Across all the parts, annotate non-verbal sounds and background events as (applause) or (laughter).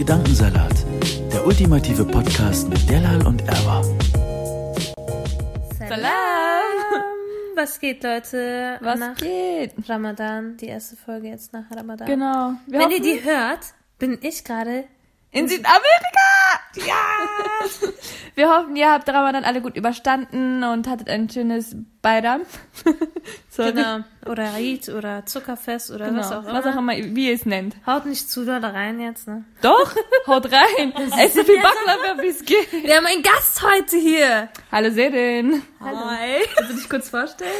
Gedankensalat, der ultimative Podcast mit Delal und Erwa. Salam! Was geht, Leute? Was nach geht? Ramadan, die erste Folge jetzt nach Ramadan. Genau. Wir Wenn ihr die hört, bin ich gerade. in Südamerika! Ja! (laughs) Wir hoffen, ihr habt Ramadan alle gut überstanden und hattet ein schönes Bayram. (laughs) Sorry. Genau. Oder Eid oder Zuckerfest oder Genau. was auch immer. Was auch immer, wie ihr es nennt. Haut nicht zu doll rein jetzt, ne? Doch, (laughs) haut rein. Ess so viel Baklava, wie es geht. Wir haben einen Gast heute hier. Hallo Serin. Hi. Kannst du dich kurz vorstellen?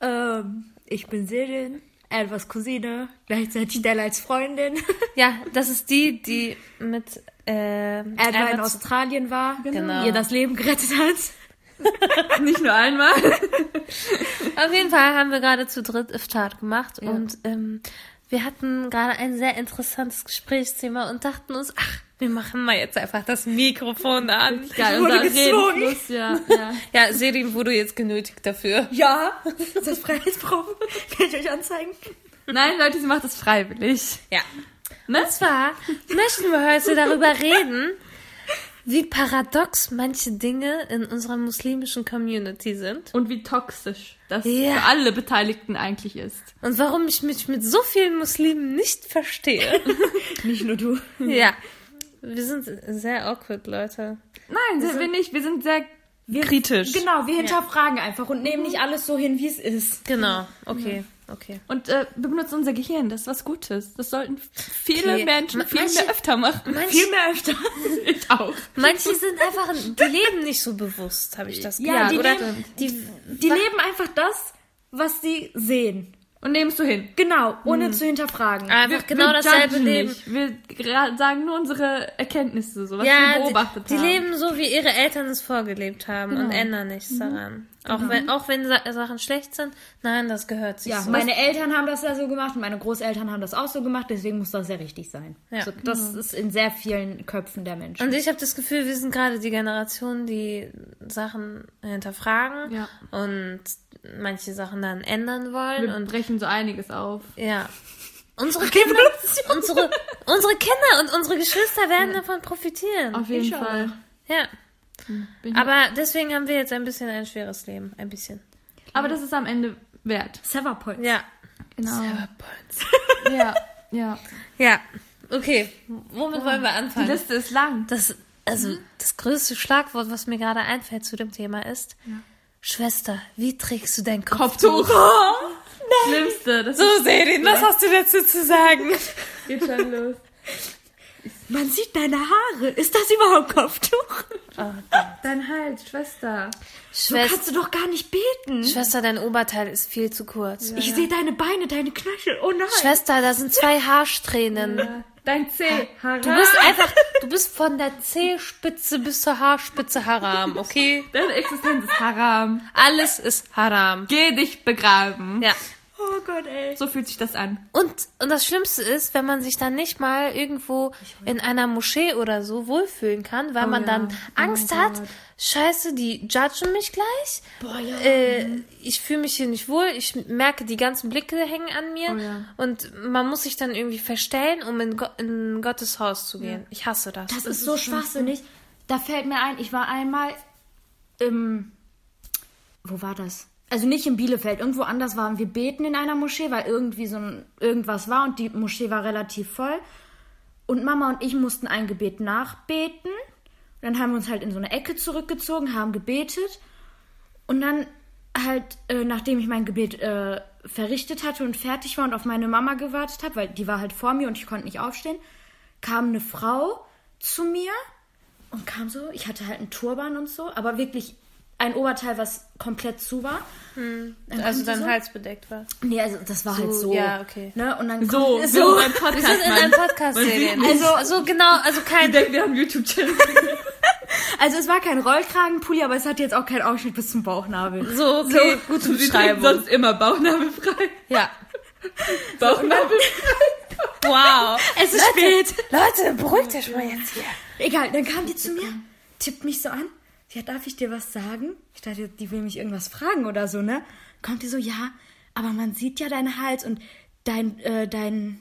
Ähm, ich bin Sirin, Elvas Cousine, gleichzeitig Stella als Freundin. Ja, das ist die, die mit äh, Elva in Australien war, Genau. ihr das Leben gerettet hat. (laughs) Nicht nur einmal. (laughs) Auf jeden Fall haben wir gerade zu dritt Iftar gemacht und ähm, wir hatten gerade ein sehr interessantes Gesprächsthema und dachten uns, ach, wir machen mal jetzt einfach das Mikrofon an. Geil, unser. Redefluss, ja. (laughs) ja. Ja, Serin wurde jetzt genötigt dafür. Ja. Ist das Freiheitsproben? Kann ich euch anzeigen? Nein, Leute, sie macht es freiwillig. Ja. Ne? Und zwar möchten wir heute darüber reden, wie paradox manche Dinge in unserer muslimischen Community sind Und wie toxisch das Ja. für alle Beteiligten eigentlich ist. und warum ich mich mit so vielen Muslimen nicht verstehe. (laughs) Nicht nur du. ja. Wir sind sehr awkward, Leute. Nein, sind wir nicht. Wir sind sehr kritisch. Genau, wir hinterfragen einfach und nehmen nicht alles so hin, wie es ist. Genau. Okay. Okay. Und äh, wir benutzen unser Gehirn, das ist was Gutes. Das sollten viele Okay. Menschen viel manche- mehr öfter machen. Manche, Viel mehr öfter. (laughs) Ich auch. manche sind einfach, die leben nicht so bewusst, habe ich das Ja, Gefühl. die Oder leben- die, Die leben einfach das, was sie sehen. Und nehmen es so hin. Genau, ohne zu hinterfragen. einfach genau dasselbe judgen Leben. Nicht. Wir sagen nur unsere Erkenntnisse, so was wir Ja, beobachtet die, die haben. leben so, wie ihre Eltern es vorgelebt haben und ändern nichts daran. Auch wenn, auch wenn Sa Sachen schlecht sind, nein, das gehört sich Ja, so. meine Eltern haben das ja so gemacht und meine Großeltern haben das auch so gemacht, deswegen muss das ja richtig sein. Ja. So, das ist in sehr vielen Köpfen der Menschen. Und ich habe das Gefühl, wir sind gerade die Generation, die Sachen hinterfragen Ja. und manche Sachen dann ändern wollen Wir und brechen so einiges auf. ja. Unsere Kinder, (laughs) unsere, unsere Kinder und unsere Geschwister werden davon profitieren. Auf jeden. Fall. Ja. Bin- Aber deswegen haben wir jetzt ein bisschen ein schweres Leben. Ein bisschen. Aber das ist am Ende wert. Severpoint. Ja. Genau. (laughs) Ja, ja. Ja. Okay. Womit wollen wir Die anfangen? Liste ist lang. Das, also, das größte Schlagwort, was mir gerade einfällt zu dem Thema ist, Schwester, wie trägst du dein Kopftuch? Kopftuch. Schlimmste. Das So, Serin, was hast du dazu zu sagen? geht schon los. (laughs) Man sieht deine Haare. Ist das überhaupt Kopftuch? Dein Hals, Schwester. So Schwester, kannst du doch gar nicht beten. Schwester, dein Oberteil ist viel zu kurz. Ich sehe deine Beine, deine Knöchel. Oh nein. Schwester, da sind zwei Haarsträhnen. Dein C. Du bist einfach, du bist von der Zehspitze bis zur Haarspitze haram, okay? Deine Existenz ist Haram. Alles ist haram. Geh dich begraben. Ja. Oh Gott, ey. So fühlt sich das an. Und, und das Schlimmste ist, wenn man sich dann nicht mal irgendwo in einer Moschee oder so wohlfühlen kann, weil man ja. dann Oh Angst hat, Gott. scheiße, die judgen mich gleich. Boah, ja. Äh, ich fühle mich hier nicht wohl, ich merke, die ganzen Blicke hängen an mir Oh ja. und man muss sich dann irgendwie verstellen, um in, Go in Gottes Haus zu gehen. Ich hasse das. Das ist so schwachsinnig. Da fällt mir ein, ich war einmal im. Wo war das? Also nicht in Bielefeld, irgendwo anders waren wir beten in einer Moschee, weil irgendwie so ein, irgendwas war und die Moschee war relativ voll. Und Mama und ich mussten ein Gebet nachbeten. Und dann haben wir uns halt in so eine Ecke zurückgezogen, haben gebetet. Und dann halt, äh, nachdem ich mein Gebet äh, verrichtet hatte und fertig war und auf meine Mama gewartet habe, weil die war halt vor mir und ich konnte nicht aufstehen, kam eine Frau zu mir und kam so, ich hatte halt einen Turban und so, aber wirklich ein Oberteil, was komplett zu war. Dann also dein so, Hals bedeckt war. Nee, also das war halt so. ja, okay. Ne? Und dann So, kommt, so ein Wir Podcast, sind in einem. (laughs) Podcast. Also, also genau, also Ich kein. denke, wir haben YouTube-Channel. (laughs) Also es war kein Rollkragenpulli, aber es hatte jetzt auch keinen Ausschnitt bis zum Bauchnabel. So, okay, gute Sie trägt Beschreibung. sonst immer Bauchnabelfrei. Ja. (laughs) Bauchnabelfrei. Wow. Es ist spät. Leute, beruhigt euch mal jetzt hier. Egal, dann kam die zu mir, tippt mich so an. Ja, darf ich dir was sagen? Ich dachte, die will mich irgendwas fragen oder so, ne? Kommt die so, ja, aber man sieht ja deinen Hals und dein, äh, dein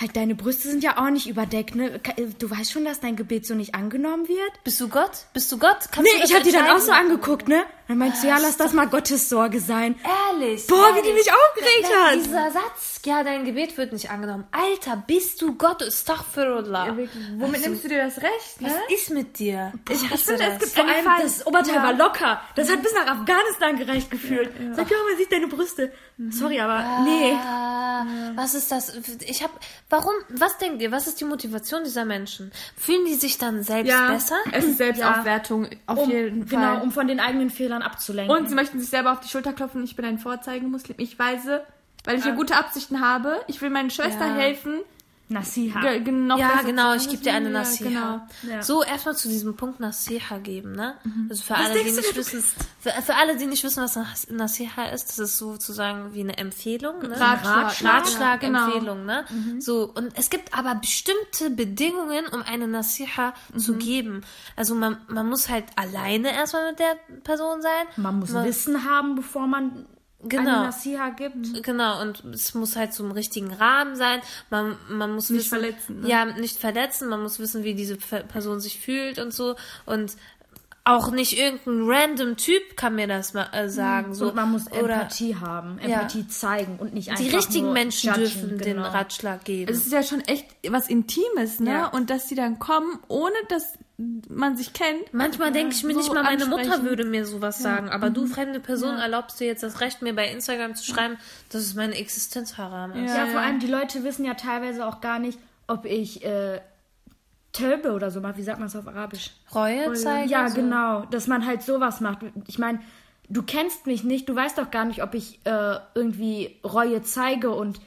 halt deine Brüste sind ja auch nicht überdeckt, ne? Ka- Du weißt schon, dass dein Gebet so nicht angenommen wird? Bist du Gott? Bist du Gott? Kannst Nee, du ich hab die dann auch so angeguckt, ne? Dann meinte sie, ja, lass das mal Gottes Sorge sein. Ehrlich. Boah, wie die ehrlich. mich aufgeregt hat. Dieser Satz, ja, dein Gebet wird nicht angenommen. Alter, bist du Gott? Astaghfirullah. Womit nimmst du dir das Recht, ne? Was ist mit dir? Ich, ich hasse finde, es das. gibt Vor allem, Fall- das Oberteil Ja. war locker. Das hat bis nach Afghanistan gereicht gefühlt. Sag, ja, man sieht deine Brüste. Sorry, aber nee. Ah, was ist das? Ich hab, warum, was denkt ihr, was ist die Motivation dieser Menschen? Fühlen die sich dann selbst Ja, besser? es ist Selbstaufwertung, auf Um, jeden Fall. genau, um von den eigenen Fehlern abzulenken. Und sie möchten sich selber auf die Schulter klopfen. Ich bin ein Vorzeigemuslim. Ich weise, weil ich ja gute Absichten habe. Ich will meiner Schwester Ja. helfen. Nasiha. Ge- ge- noch Ja, genau, ich gebe dir eine Ja, Nasiha. Genau. Ja. So, erstmal zu diesem Punkt Nasiha geben, ne? Also für alle, die nicht wissen, für, für alle, die nicht wissen, was Nas- Nasiha ist, das ist sozusagen wie eine Empfehlung, ne? Ratschlag. Ratschlag, Genau. Empfehlung, ne? So, und es gibt aber bestimmte Bedingungen, um eine Nasiha zu geben. Also man, man muss halt alleine erstmal mit der Person sein. Man muss Wissen haben, bevor man Genau. Nasiha gibt. Genau, und es muss halt so im richtigen Rahmen sein. Man, man muss Nicht wissen, verletzen, ne? Ja, nicht verletzen. Man muss wissen, wie diese Pe- Person sich fühlt und so. Und auch nicht irgendein random Typ kann mir das mal äh, sagen. So. Und man muss Oder Empathie haben, Empathie zeigen und nicht einfach die richtigen nur Menschen judgen, dürfen den genau. Ratschlag geben. Es ist ja schon echt was Intimes, ne? Ja. Und dass die dann kommen, ohne dass man sich kennt. Manchmal denke ich mir so nicht mal, meine Mutter würde mir sowas sagen. Aber du, fremde Person, erlaubst dir jetzt das Recht, mir bei Instagram zu schreiben, dass es meine Existenz haram ist. Ja, vor allem die Leute wissen ja teilweise auch gar nicht, ob ich äh, Tölbe oder so mache. Wie sagt man es auf Arabisch? Reue zeigen? Ja, so. genau. Dass man halt sowas macht. Ich meine, du kennst mich nicht, du weißt doch gar nicht, ob ich äh, irgendwie Reue zeige und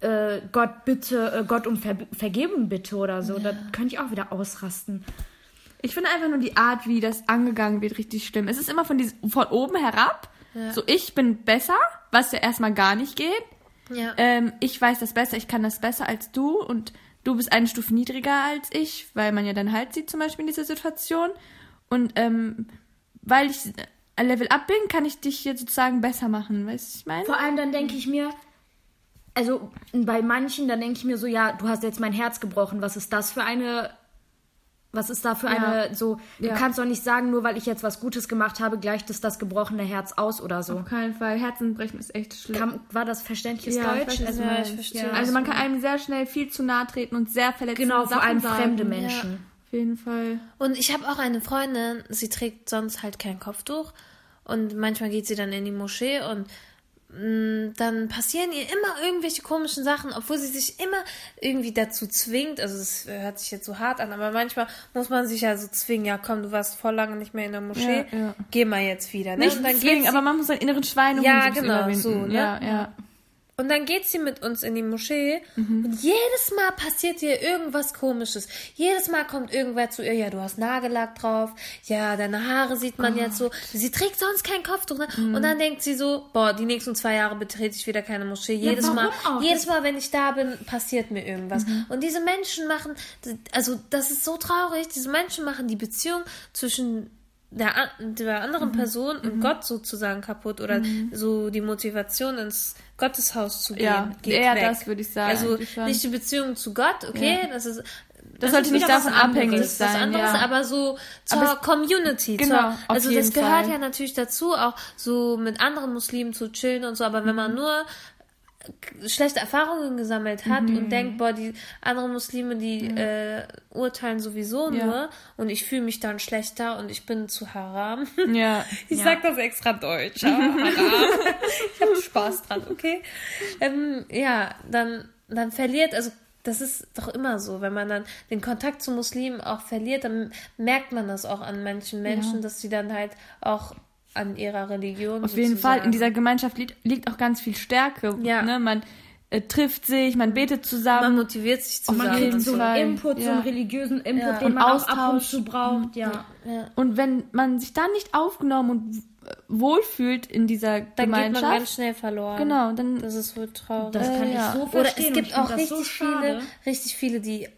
äh, Gott bitte, äh, Gott um Ver Vergebung bitte oder so. Da könnte ich auch wieder ausrasten. Ich finde einfach nur die Art, wie das angegangen wird, richtig schlimm. Es ist immer von, diesem, von oben herab. So, ich bin besser, was ja erstmal gar nicht geht. Ja. Ähm, ich weiß das besser, ich kann das besser als du und du bist eine Stufe niedriger als ich, weil man ja dann halt sieht zum Beispiel in dieser Situation. Und ähm, weil ich ein Level up bin, kann ich dich jetzt sozusagen besser machen, weißt du, was ich meine? Vor allem dann denke ich mir, also bei manchen, dann denke ich mir so, ja, du hast jetzt mein Herz gebrochen, was ist das für eine, was ist da für eine, so, du Ja. kannst doch nicht sagen, nur weil ich jetzt was Gutes gemacht habe, gleicht es das gebrochene Herz aus oder so. Auf keinen Fall. Herzenbrechen ist echt schlimm. Kam, war das verständliches Ja, Deutsch? Also, Ja, ich verstehe, Ja. Also man kann einem sehr schnell viel zu nahe treten und sehr verletzende genau, vor allem sagen. fremde Ja. Menschen. Auf jeden Fall. Und ich habe auch eine Freundin, sie trägt sonst halt kein Kopftuch. Und manchmal geht sie dann in die Moschee und dann passieren ihr immer irgendwelche komischen Sachen, obwohl sie sich immer irgendwie dazu zwingt. Also es hört sich jetzt so hart an, aber manchmal muss man sich ja so zwingen, ja komm, du warst voll lange nicht mehr in der Moschee, Ja, ja. geh mal jetzt wieder. Ne? Nicht und dann zwingen, aber man muss seinen inneren Schweinehund Ja, genau, so, ne? Ja, ja. Und dann geht sie mit uns in die Moschee Mhm. und jedes Mal passiert ihr irgendwas komisches. Jedes Mal kommt irgendwer zu ihr, ja, du hast Nagellack drauf, ja, deine Haare sieht man jetzt so. Sie trägt sonst kein Kopftuch. Ne? Mhm. Und dann denkt sie so, boah, die nächsten zwei Jahre betrete ich wieder keine Moschee. Jedes warum Mal, auch? jedes Mal, wenn ich da bin, passiert mir irgendwas. Mhm. Und diese Menschen machen, also das ist so traurig, diese Menschen machen die Beziehung zwischen der, der anderen Mhm. Person und Gott sozusagen kaputt oder so die Motivation ins Gotteshaus zu gehen. Ja, geht eher weg. das würde ich sagen, Also nicht die Beziehung zu Gott, okay, Ja. das ist Das sollte ist nicht was davon abhängig anderes, was sein, anderes, ja. aber so zur Aber Community. Genau, zur, also das gehört Fall. ja natürlich dazu, auch so mit anderen Muslimen zu chillen und so, aber wenn Mhm. man nur schlechte Erfahrungen gesammelt hat Mhm. und denkt, boah, die anderen Muslime, die äh, urteilen sowieso Ja. nur und ich fühle mich dann schlechter und ich bin zu haram. Ja. (laughs) Ich sag das extra deutsch. Ja, (laughs) haram. (laughs) ich habe Spaß dran, okay? Ähm, ja, dann, dann verliert, also das ist doch immer so, wenn man dann den Kontakt zu Muslimen auch verliert, dann merkt man das auch an manchen Menschen, dass sie dann halt auch an ihrer Religion Auf jeden Fall. In dieser Gemeinschaft liegt, liegt auch ganz viel Stärke. Ja. Ne? Man äh, trifft sich, man betet man zusammen. motiviert sich Und zusammen. man kriegt und so so. Einen Input, so Ja. einen religiösen Input, Ja. den Und man auch ab und Austausch. zu braucht, ja. Und wenn man sich dann nicht aufgenommen und äh, wohlfühlt in dieser dann geht man Gemeinschaft, ganz schnell verloren. Genau, dann- das ist wohl traurig. Das kann Äh, ich so Oder verstehen. es und gibt auch richtig so viele, richtig viele, die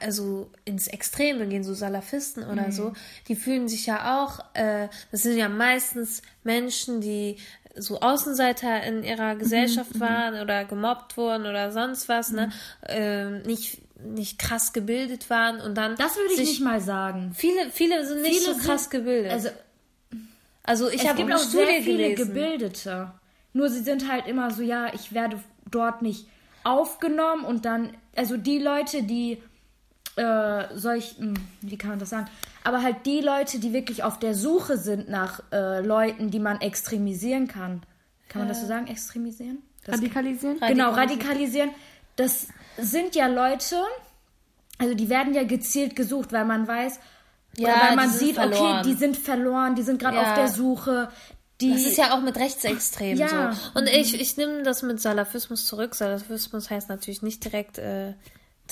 also ins Extreme gehen, so Salafisten oder Mhm. so, die fühlen sich ja auch, äh, das sind ja meistens Menschen, die so Außenseiter in ihrer Mhm, Gesellschaft waren oder gemobbt wurden oder sonst was, ne, Mhm. ähm, nicht, nicht krass gebildet waren und dann Das würde ich nicht mal sagen. Viele, viele sind nicht Viele so krass sind- gebildet. Also Also ich habe auch Studie sehr viele gelesen. Gebildete. Nur sie sind halt immer so, ja, ich werde dort nicht aufgenommen und dann, also die Leute, die äh, solch, hm, wie kann man das sagen? Aber halt die Leute, die wirklich auf der Suche sind nach äh, Leuten, die man extremisieren kann. Kann man das so sagen, extremisieren? Das Radikalisieren? Genau, radikalisieren. Das sind ja Leute, also die werden ja gezielt gesucht, weil man weiß, Ja, weil man sieht, okay, verloren. die sind verloren, die sind gerade Ja. auf der Suche. Das ist ja auch mit Rechtsextremen Ja. so. Und ich, ich nehme das mit Salafismus zurück. Salafismus heißt natürlich nicht direkt äh,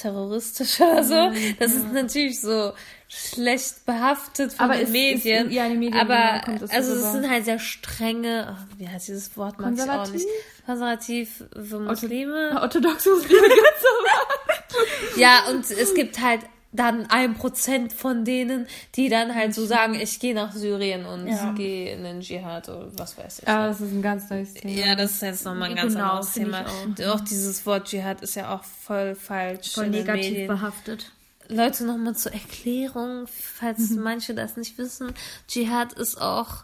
terroristisch oder so. Das ist natürlich so schlecht behaftet von Aber den es ist- Medien. ja, in den Medien, Aber genau, kommt das so also es sind halt sehr strenge, ach, wie heißt dieses Wort, mag ich auch nicht. Konservativ für Muslime. (laughs) Orthodox Muslime gibt's aber. Ja, und es gibt halt dann ein Prozent von denen, die dann halt so sagen, ich gehe nach Syrien und gehe in den Dschihad oder was weiß ich. Ja, das ist ein ganz neues Thema. Ja, das ist jetzt nochmal ein ganz Genau, anderes Thema. Auch. dieses Wort Dschihad ist ja auch voll falsch voll negativ Medien. behaftet. Leute, nochmal zur Erklärung, falls Mhm. manche das nicht wissen. Dschihad ist auch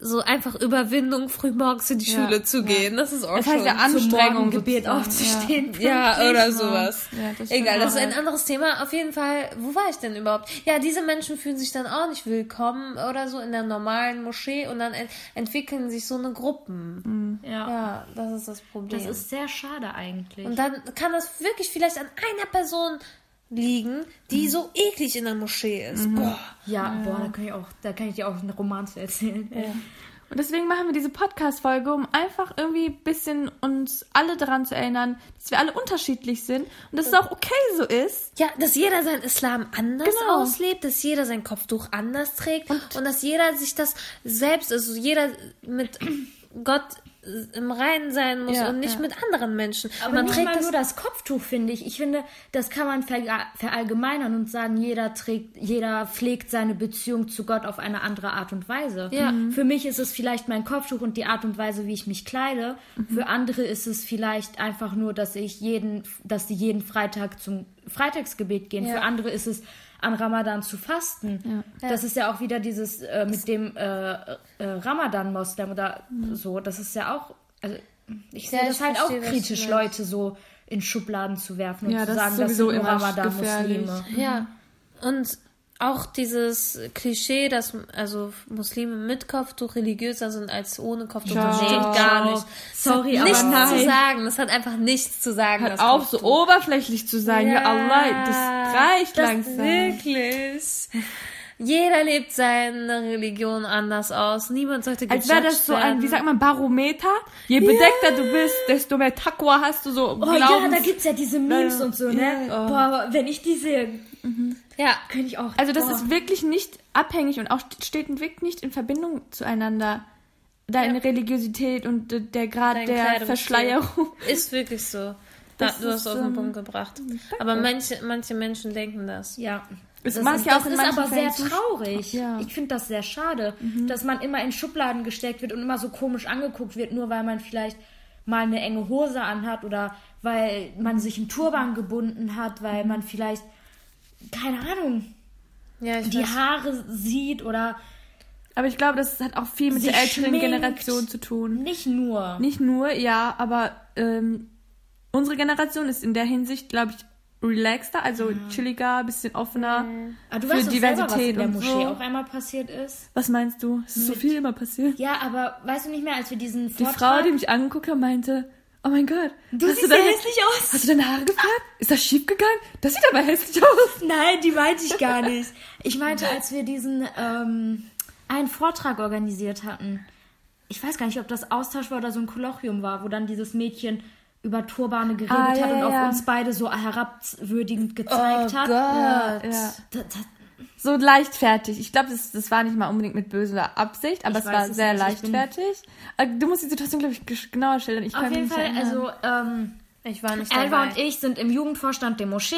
so einfach Überwindung, frühmorgens in die Ja, Schule zu ja. gehen. Das ist auch Das heißt schon ja Anstrengung sozusagen, aufzustehen. ja, pünktlich. oder sowas. Ja, das Egal, das ist ein anderes Thema. Auf jeden Fall, wo war ich denn überhaupt? Ja, diese Menschen fühlen sich dann auch nicht willkommen oder so in der normalen Moschee und dann ent entwickeln sich so eine Gruppen. Ja. Ja, das ist das Problem. Das ist sehr schade eigentlich. und dann kann das wirklich vielleicht an einer Person liegen, die so eklig in der Moschee ist. Boah. ja, boah, da kann ich auch, da kann ich dir auch einen Roman zu erzählen. Und deswegen machen wir diese Podcast-Folge, um einfach irgendwie ein bisschen uns alle daran zu erinnern, dass wir alle unterschiedlich sind und dass es auch okay so ist. Ja, dass jeder seinen Islam anders Genau. auslebt, dass jeder sein Kopftuch anders trägt und, dass jeder sich das selbst, also jeder mit (clears throat) Gott im Reinen sein muss Ja, und nicht ja. mit anderen Menschen. Aber Man nicht trägt mal das nur das Kopftuch, finde ich. Ich finde, das kann man verga- verallgemeinern und sagen, jeder trägt, jeder pflegt seine Beziehung zu Gott auf eine andere Art und Weise. Ja. Mhm. Für mich ist es vielleicht mein Kopftuch und die Art und Weise, wie ich mich kleide. Für andere ist es vielleicht einfach nur, dass ich jeden, dass sie jeden Freitag zum Freitagsgebet gehen. Für andere ist es an Ramadan zu fasten. Das ist ja auch wieder dieses äh, mit dem äh, äh, Ramadan-Moslem oder so. Das ist ja auch, also ich sehe Ja, das ich halt auch kritisch. Leute so in Schubladen zu werfen und Ja, zu das sagen, das sind Ramadan-Muslime. Ja. Und auch dieses Klischee, dass also Muslime mit Kopftuch religiöser sind als ohne Kopftuch, das Ja. stimmt gar nicht. Sorry, Das hat aber nichts nein. zu sagen. Das hat einfach nichts zu sagen. Hört das auf, so Kopftuch. oberflächlich zu sein. Ja, Allah, das reicht das langsam. Wirklich. Jeder lebt seine Religion anders aus. Niemand sollte Als wäre das so ein, wie sagt man, Barometer. Je bedeckter du bist, desto mehr Taqwa hast du so. Oh ja, da gibt's ja diese Memes Ja. und so, ne? Ja. Boah, wenn ich die sehe, Ja, könnte ich auch. Also das boah. ist wirklich nicht abhängig und auch steht und wirkt nicht in Verbindung zueinander. Deine Religiosität und der Grad Dein der Kleidungsstil. Ist wirklich so. Ja, Das du hast ist, auf den ähm, Punkt gebracht. Aber manche, manche Menschen denken das. Ja. Es das ist, ja auch das ist aber sehr Fällen traurig. Ja. Ich finde das sehr schade, dass man immer in Schubladen gesteckt wird und immer so komisch angeguckt wird, nur weil man vielleicht mal eine enge Hose anhat oder weil man sich im Turban gebunden hat, weil man vielleicht, keine Ahnung, Ja, die weiß. Haare sieht oder Aber ich glaube, das hat auch viel mit der älteren. Generation zu tun. nicht nur. Nicht nur, ja, aber ähm, unsere Generation ist in der Hinsicht, glaube ich, relaxter, also chilliger, bisschen offener Aber du für weißt doch selber, was in Diversität der Moschee so. auf einmal passiert ist. Was meinst du? Es ist so viel immer passiert. Ja, aber weißt du nicht mehr, als wir diesen Die Vortrag... Frau, die mich angeguckt hat, meinte, oh mein Gott, Du hast siehst du ja deine, hässlich aus. Hast du deine Haare gefärbt? Ist das schief gegangen? Das sieht aber hässlich aus. Nein, die meinte ich gar nicht. Ich meinte, als wir diesen ähm, einen Vortrag organisiert hatten. Ich weiß gar nicht, ob das Austausch war oder so ein Kolloquium war, wo dann dieses Mädchen über Turbane geredet Ah, ja, hat und ja, auf ja. uns beide so herabwürdigend gezeigt hat. Ja, ja. Da, da, So leichtfertig. Ich glaube, das, das war nicht mal unbedingt mit böser Absicht, aber Ich es weiß war es sehr leichtfertig. Äh, Du musst die Situation, glaube ich, genauer stellen. Ich auf kann mich jeden nicht Fall, erinnern. also ähm, Ich war nicht Elva dabei. und ich sind im Jugendvorstand der Moschee.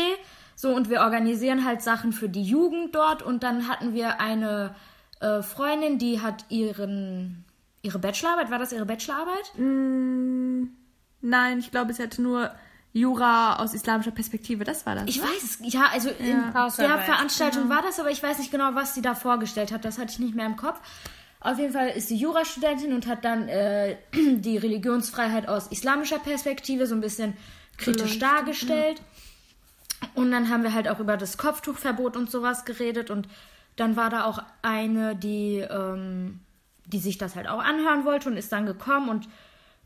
So, und wir organisieren halt Sachen für die Jugend dort. Und dann hatten wir eine äh, Freundin, die hat ihren, ihre Bachelorarbeit. War das ihre Bachelorarbeit? Nein, ich glaube, sie hatte nur Jura aus islamischer Perspektive. Das war das. Ich ne? weiß ja, also in der Veranstaltung war das, aber ich weiß nicht genau, was sie da vorgestellt hat. Das hatte ich nicht mehr im Kopf. Auf jeden Fall ist sie Jurastudentin und hat dann äh, (clears throat) die Religionsfreiheit aus islamischer Perspektive so ein bisschen kritisch dargestellt. Und dann haben wir halt auch über das Kopftuchverbot und sowas geredet. Und dann war da auch eine, die, ähm, die sich das halt auch anhören wollte und ist dann gekommen. Und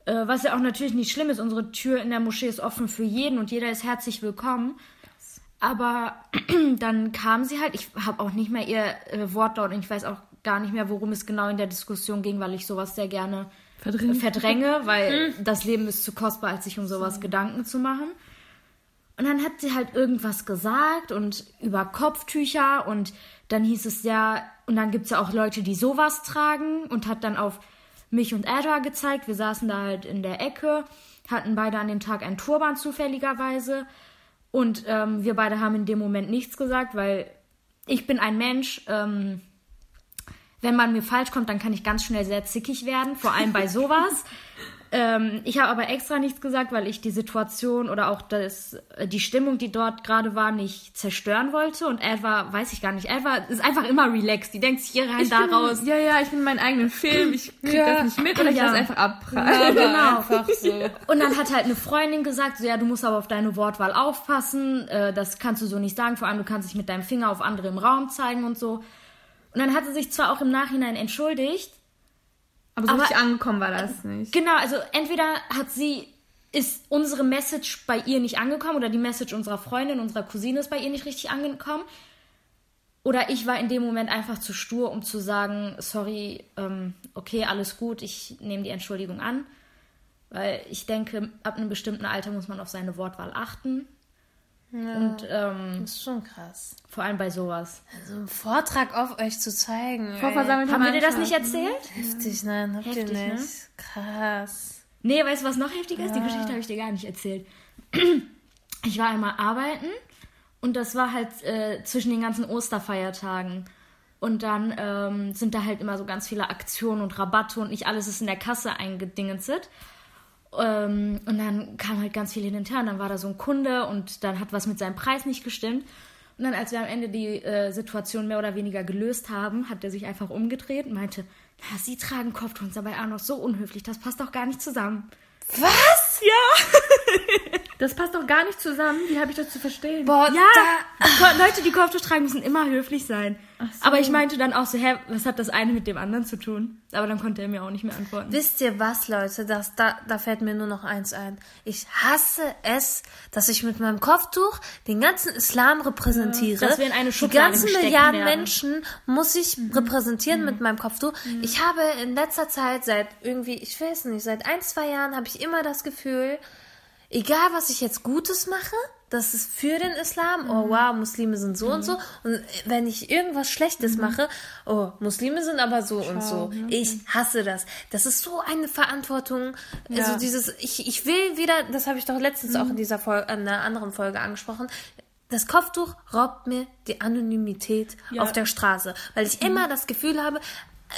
äh, was ja auch natürlich nicht schlimm ist, unsere Tür in der Moschee ist offen für jeden und jeder ist herzlich willkommen. Aber (clears throat) dann kam sie halt, ich habe auch nicht mehr ihr äh, Wortlaut und ich weiß auch gar nicht mehr, worum es genau in der Diskussion ging, weil ich sowas sehr gerne Verdrängt. verdränge, weil das Leben ist zu kostbar, als sich um sowas Gedanken zu machen. Und dann hat sie halt irgendwas gesagt und über Kopftücher und dann hieß es ja, und dann gibt es ja auch Leute, die sowas tragen und hat dann auf mich und Edra gezeigt. Wir saßen da halt in der Ecke, hatten beide an dem Tag einen Turban zufälligerweise und ähm, wir beide haben in dem Moment nichts gesagt, weil ich bin ein Mensch, ähm, wenn man mir falsch kommt, dann kann ich ganz schnell sehr zickig werden, vor allem bei (laughs) sowas. Ähm, ich habe aber extra nichts gesagt, weil ich die Situation oder auch das, äh, die Stimmung, die dort gerade war, nicht zerstören wollte. Und Edward, weiß ich gar nicht, Edward ist einfach immer relaxed. Die denkt sich hier rein, Ich da bin, raus. Ja, ja, ich bin in meinen eigenen Film. Ich krieg Ja. das nicht mit oder ich Ja. lasse einfach abprallen. genau. (laughs) Einfach so. (laughs) Und dann hat halt eine Freundin gesagt, so, ja, du musst aber auf deine Wortwahl aufpassen, äh, das kannst du so nicht sagen, vor allem du kannst dich mit deinem Finger auf andere im Raum zeigen und so. Und dann hat sie sich zwar auch im Nachhinein entschuldigt, Aber so Aber- richtig angekommen war das nicht. genau, also entweder hat sie, ist unsere Message bei ihr nicht angekommen oder die Message unserer Freundin, unserer Cousine ist bei ihr nicht richtig angekommen. Oder ich war in dem Moment einfach zu stur, um zu sagen, sorry, ähm, okay, alles gut, ich nehme die Entschuldigung an. Weil ich denke, ab einem bestimmten Alter muss man auf seine Wortwahl achten. Und ähm, Das ist schon krass. vor allem bei sowas. So einen Vortrag auf euch zu zeigen. Vor ey. versammelter Haben wir dir das nicht erzählt? Heftig, nein, habt Heftig, ihr ne? nicht. Krass. Nee, weißt du, was noch heftiger ist? Die Geschichte habe ich dir gar nicht erzählt. (clears throat) Ich war einmal arbeiten und das war halt äh, zwischen den ganzen Osterfeiertagen. Und dann ähm, sind da halt immer so ganz viele Aktionen und Rabatte und nicht alles ist in der Kasse eingedingenstet. Ähm, und dann kam halt ganz viel hin und her und dann war da so ein Kunde und dann hat was mit seinem Preis nicht gestimmt. Und dann, als wir am Ende die äh, Situation mehr oder weniger gelöst haben, hat er sich einfach umgedreht und meinte, na, Sie tragen sind dabei auch noch so unhöflich, das passt doch gar nicht zusammen. Was? (laughs) Das passt doch gar nicht zusammen. Wie habe ich das zu verstehen? Boah, Ja, Ko- Leute, die Kopftuch tragen, müssen immer höflich sein. so. Aber ich meinte dann auch so, hä, was hat das eine mit dem anderen zu tun? Aber dann konnte er mir auch nicht mehr antworten. Wisst ihr was, Leute? Das, da, da fällt mir nur noch eins ein. Ich hasse es, dass ich mit meinem Kopftuch den ganzen Islam repräsentiere. dass wir in eine Die Schublade ganzen gesteckt Milliarden werden. Menschen muss ich repräsentieren mit meinem Kopftuch. Ich habe in letzter Zeit, seit irgendwie, ich weiß nicht, seit ein, zwei Jahren habe ich immer das Gefühl, egal was ich jetzt Gutes mache, das ist für den Islam. Oh wow, Muslime sind so und so. Und wenn ich irgendwas Schlechtes mache, oh, Muslime sind aber so und so. Ich hasse das. Das ist so eine Verantwortung. Also dieses, ich, ich will wieder, das habe ich doch letztens auch in dieser Folge, in einer anderen Folge angesprochen. Das Kopftuch raubt mir die Anonymität auf der Straße, weil ich immer das Gefühl habe,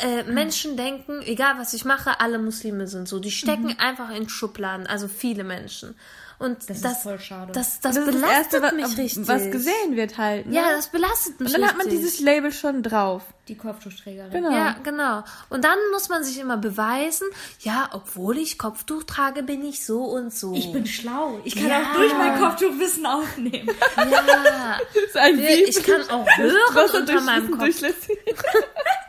äh, Menschen denken, egal was ich mache, alle Muslime sind so. Die stecken einfach in Schubladen, also viele Menschen. Und das, ist voll schade. Das, das, Das ist das belastet Erste, was, mich richtig. was gesehen wird halt. Ne? Ja, das belastet mich Und dann hat man richtig. dieses Label schon drauf. Die Kopftuchträgerin. Genau. Ja, genau. Und dann muss man sich immer beweisen, ja, obwohl ich Kopftuch trage, bin ich so und so. Ich bin schlau. Ich kann Ja. auch durch mein Kopftuchwissen aufnehmen. ja. (laughs) Das ist ein Ich kann auch hören unter meinem Kopf. (laughs)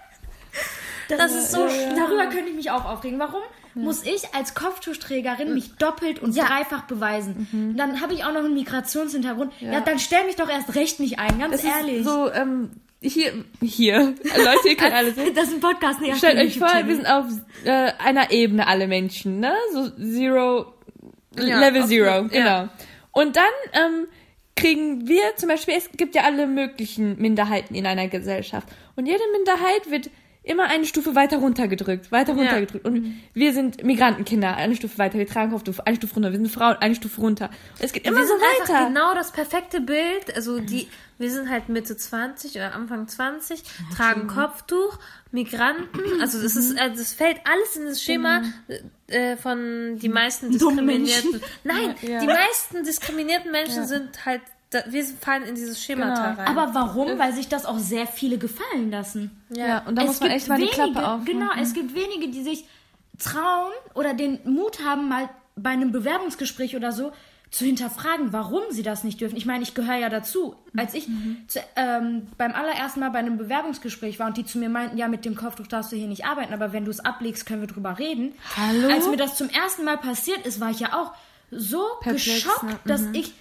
Das, ist so, darüber könnte ich mich auch aufregen. Warum muss ich als Kopftuchträgerin mich doppelt und dreifach beweisen? Dann habe ich auch noch einen Migrationshintergrund. Ja. dann stell mich doch erst recht nicht ein, ganz Das ehrlich. so, ähm, hier, hier. (laughs) Leute, ihr könnt alle sehen. (laughs) das ist ein Podcast, ne? Stellt euch vor, wir sind auf äh, einer Ebene alle Menschen, ne? So Zero, Ja, Level Zero, ja. genau. Und dann ähm, kriegen wir zum Beispiel, es gibt ja alle möglichen Minderheiten in einer Gesellschaft. Und jede Minderheit wird immer eine Stufe weiter runtergedrückt, weiter Ja. runtergedrückt. Und wir sind Migrantenkinder, eine Stufe weiter, wir tragen Kopftuch, eine Stufe runter, wir sind Frauen, eine Stufe runter. Und es geht immer wir so sind weiter. genau das perfekte Bild. Also die, wir sind halt Mitte 20 oder Anfang 20, tragen Kopftuch, Migranten. Also das ist, also das fällt alles in das Schema äh, von die meisten diskriminierten. Nein, Ja. die meisten diskriminierten Menschen sind halt, da, wir fallen in dieses Schema Genau. rein. Aber warum? Weil sich das auch sehr viele gefallen lassen. ja. und da muss man echt mal die Klappe auf. Genau, es gibt wenige, die sich trauen oder den Mut haben, mal bei einem Bewerbungsgespräch oder so zu hinterfragen, warum sie das nicht dürfen. Ich meine, ich gehöre ja dazu. Als ich zu, ähm, beim allerersten Mal bei einem Bewerbungsgespräch war und die zu mir meinten, ja, mit dem Kopftuch darfst du hier nicht arbeiten, aber wenn du es ablegst, können wir drüber reden. Hallo? Als mir das zum ersten Mal passiert ist, war ich ja auch so Perplex, geschockt, ne? dass ich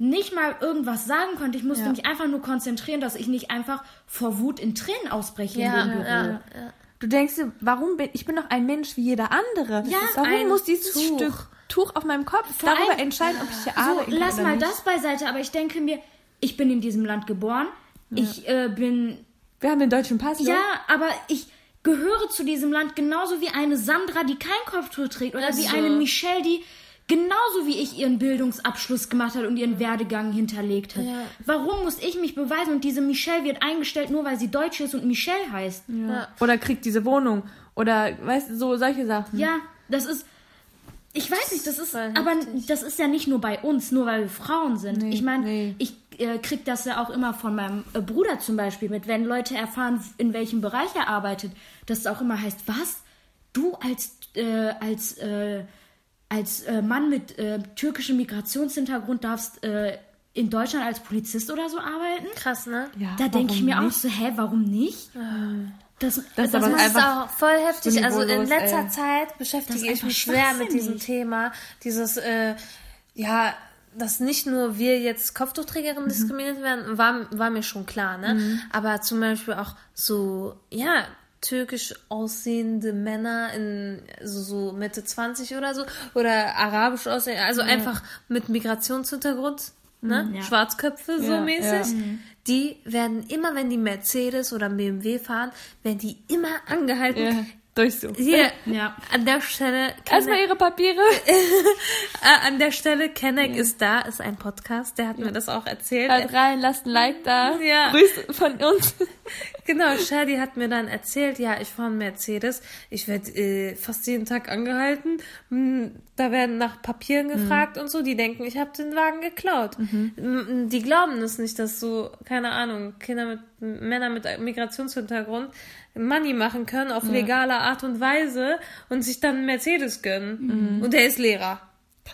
nicht mal irgendwas sagen konnte. Ich musste Ja. mich einfach nur konzentrieren, dass ich nicht einfach vor Wut in Tränen ausbreche ja, in dem Büro. ja. Du denkst dir, warum bin ich bin doch ein Mensch wie jeder andere? Ja, warum muss dieses Tuch. Stück Tuch auf meinem Kopf Vor darüber allem- entscheiden, ob ich hier So, arbeite lass mal nicht? das beiseite, aber ich denke mir, ich bin in diesem Land geboren. Ich äh, bin. Wir haben den deutschen Pass. ne? Ja, aber ich gehöre zu diesem Land genauso wie eine Sandra, die kein Kopftuch trägt. Oder wie so. eine Michelle, die genauso wie ich ihren Bildungsabschluss gemacht hat und ihren Werdegang hinterlegt hat. Ja. Warum muss ich mich beweisen und diese Michelle wird eingestellt, nur weil sie Deutsch ist und Michelle heißt? Ja. Oder kriegt diese Wohnung. Oder, weißt du, so solche Sachen. Ja, das ist. Ich weiß nicht, das ist, Voll aber das ist ja nicht nur bei uns, nur weil wir Frauen sind. Nee, ich meine, nee. ich äh, krieg das ja auch immer von meinem äh, Bruder zum Beispiel mit, wenn Leute erfahren, in welchem Bereich er arbeitet, dass es auch immer heißt, was? Du als äh, als äh, als äh, Mann mit äh, türkischem Migrationshintergrund darfst äh, in Deutschland als Polizist oder so arbeiten? Krass, ne? Ja, Da denke ich mir auch nicht? so, hä, warum nicht? Das, Das ist das Das ist einfach auch voll heftig. so also in letzter ey. Zeit beschäftige ich mich sehr mit diesem. Thema. Dieses, äh, ja, dass nicht nur wir jetzt Kopftuchträgerinnen diskriminiert werden, war, war mir schon klar, ne? Aber zum Beispiel auch so, ja, türkisch aussehende Männer in so, so Mitte 20 oder so oder arabisch aussehende, also einfach mit Migrationshintergrund, ne? Ja. Schwarzköpfe so Ja, mäßig. Die werden immer, wenn die Mercedes oder BMW fahren, werden die immer angehalten. Ja, durchsuchen. Hier, Ja. an der Stelle, Erstmal ihre Papiere. äh, (laughs) an der Stelle, Kenneck ist da, ist ein Podcast, der hat mir das auch erzählt. Hört rein, lasst ein Like da. Ja. Grüße von uns. (laughs) Genau, Shadi hat mir dann erzählt, ja, ich fahre einen Mercedes, ich werde äh, fast jeden Tag angehalten, Hm, da werden nach Papieren gefragt und so, die denken, ich habe den Wagen geklaut. M- Die glauben es nicht, dass so, keine Ahnung, Kinder mit, Männer mit Migrationshintergrund Money machen können auf legale Art und Weise und sich dann einen Mercedes gönnen. Und der ist Lehrer.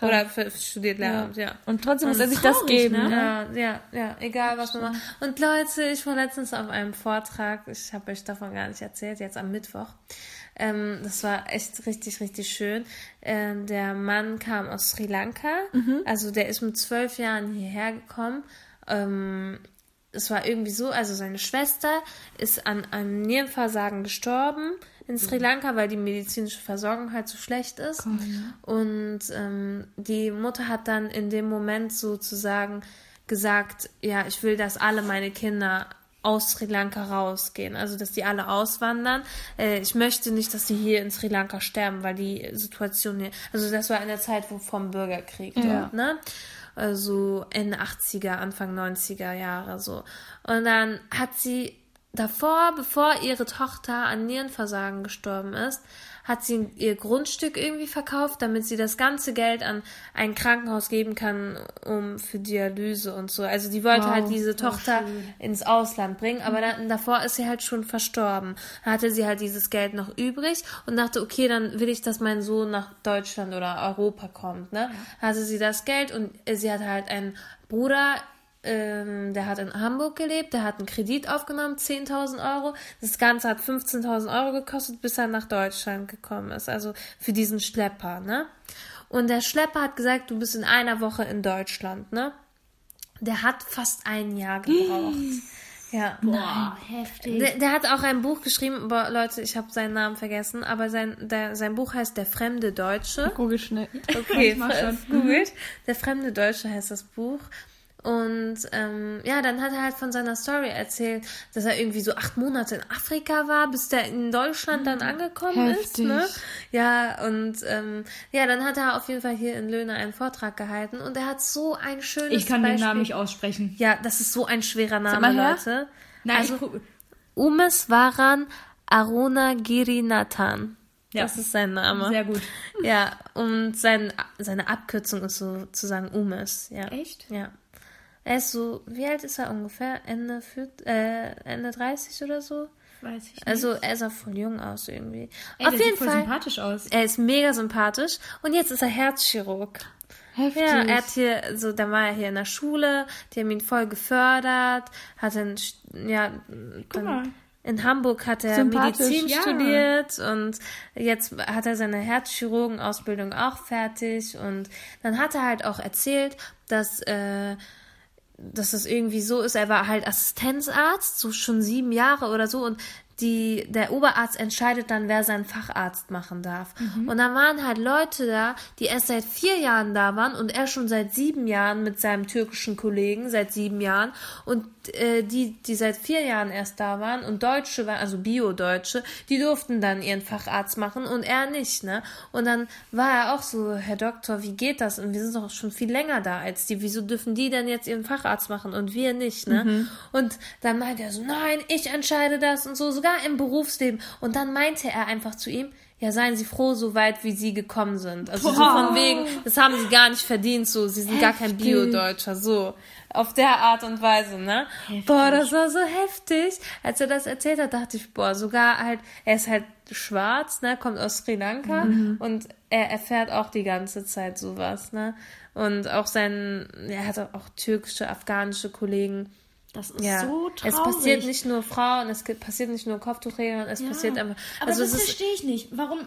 Oder für, studiert Lehramt, ja. Und trotzdem muss er sich das geben. ne? Ne? Ja, ja, ja, egal was man macht. Und Leute, ich war letztens auf einem Vortrag, ich habe euch davon gar nicht erzählt, jetzt am Mittwoch. Ähm, das war echt richtig, richtig schön. Ähm, der Mann kam aus Sri Lanka, also der ist mit zwölf Jahren hierher gekommen. Ähm, es war irgendwie so, also seine Schwester ist an einem Nierenversagen gestorben in Sri Lanka, weil die medizinische Versorgung halt so schlecht ist. Und ähm, die Mutter hat dann in dem Moment sozusagen gesagt, ja, ich will, dass alle meine Kinder aus Sri Lanka rausgehen, also dass die alle auswandern. Äh, ich möchte nicht, dass die hier in Sri Lanka sterben, weil die Situation hier, also das war in der Zeit wo vom Bürgerkrieg dort, ne? Also Ende 80er, Anfang 90er Jahre so. Und dann hat sie davor, bevor ihre Tochter an Nierenversagen gestorben ist, hat sie ihr Grundstück irgendwie verkauft, damit sie das ganze Geld an ein Krankenhaus geben kann, um für Dialyse und so. Also die wollte Wow, halt diese Tochter ins Ausland bringen, aber dann, davor ist sie halt schon verstorben. Dann hatte sie halt dieses Geld noch übrig und dachte, okay, dann will ich, dass mein Sohn nach Deutschland oder Europa kommt. Ne? Hatte sie das Geld und sie hatte halt einen Bruder ähm, der hat in Hamburg gelebt, der hat einen Kredit aufgenommen, 10.000 Euro. Das Ganze hat 15.000 Euro gekostet, bis er nach Deutschland gekommen ist. Also für diesen Schlepper, ne? Und der Schlepper hat gesagt, du bist in einer Woche in Deutschland, ne? Der hat fast ein Jahr gebraucht. (gasps) Ja. Boah, heftig. Der, der hat auch ein Buch geschrieben, aber Leute, ich habe seinen Namen vergessen, aber sein, der, sein Buch heißt Der fremde Deutsche. Google schnell. Okay, mach schon. (laughs) googelt. Der fremde Deutsche heißt das Buch. Und ähm, ja, dann hat er halt von seiner Story erzählt, dass er irgendwie so acht Monate in Afrika war, bis der in Deutschland dann angekommen ist. Heftig. Ne? Ja, und ähm, ja, dann hat er auf jeden Fall hier in Löhne einen Vortrag gehalten und er hat so ein schönes Ich kann Beispiel. den Namen nicht aussprechen. Ja, das ist so ein schwerer Name. Leute. Nein, also Umes Varan Aruna Girinathan. Ja. Das ist sein Name. sehr gut. Ja, und sein, seine Abkürzung ist sozusagen Umes. Ja. Echt? Ja. Er ist so, wie alt ist er ungefähr? Ende, vier, äh, Ende 30 oder so? Weiß ich nicht. Also er sah voll jung aus irgendwie. Ey, Auf jeden sieht voll Fall. sympathisch aus. Er ist mega sympathisch und jetzt ist er Herzchirurg. Heftig. Ja, er hat hier, so, dann war er hier in der Schule, die haben ihn voll gefördert, hat dann, ja, dann, in Hamburg hat er Medizin ja. studiert und jetzt hat er seine Herzchirurgenausbildung auch fertig und dann hat er halt auch erzählt, dass, äh, dass das irgendwie so ist, er war halt Assistenzarzt, so schon sieben Jahre oder so und die, der Oberarzt entscheidet dann, wer seinen Facharzt machen darf. Und dann waren halt Leute da, die erst seit vier Jahren da waren und er schon seit sieben Jahren mit seinem türkischen Kollegen, seit sieben Jahren. Und äh, die, die seit vier Jahren erst da waren und Deutsche waren, also Bio-Deutsche, die durften dann ihren Facharzt machen und er nicht, ne? Und dann war er auch so, Herr Doktor, wie geht das? Und wir sind doch schon viel länger da als die. Wieso dürfen die denn jetzt ihren Facharzt machen und wir nicht, ne? Und dann meinte er so, nein, ich entscheide das und so, sogar im Berufsleben. Und dann meinte er einfach zu ihm, ja, seien Sie froh, so weit wie Sie gekommen sind. Also so von wegen, das haben Sie gar nicht verdient, so, Sie sind gar kein Heftig. Bio-Deutscher, so. Auf der Art und Weise, ne? Boah, das war so heftig. Als er das erzählt hat, dachte ich, boah, sogar halt, er ist halt schwarz, ne, kommt aus Sri Lanka und er erfährt auch die ganze Zeit sowas, ne? Und auch sein, er hat auch türkische, afghanische Kollegen. Das ist Ja, so traurig. es passiert nicht nur Frauen, es passiert nicht nur Kopftuchträgern, es Ja. passiert einfach. Aber also das verstehe ich nicht. Warum,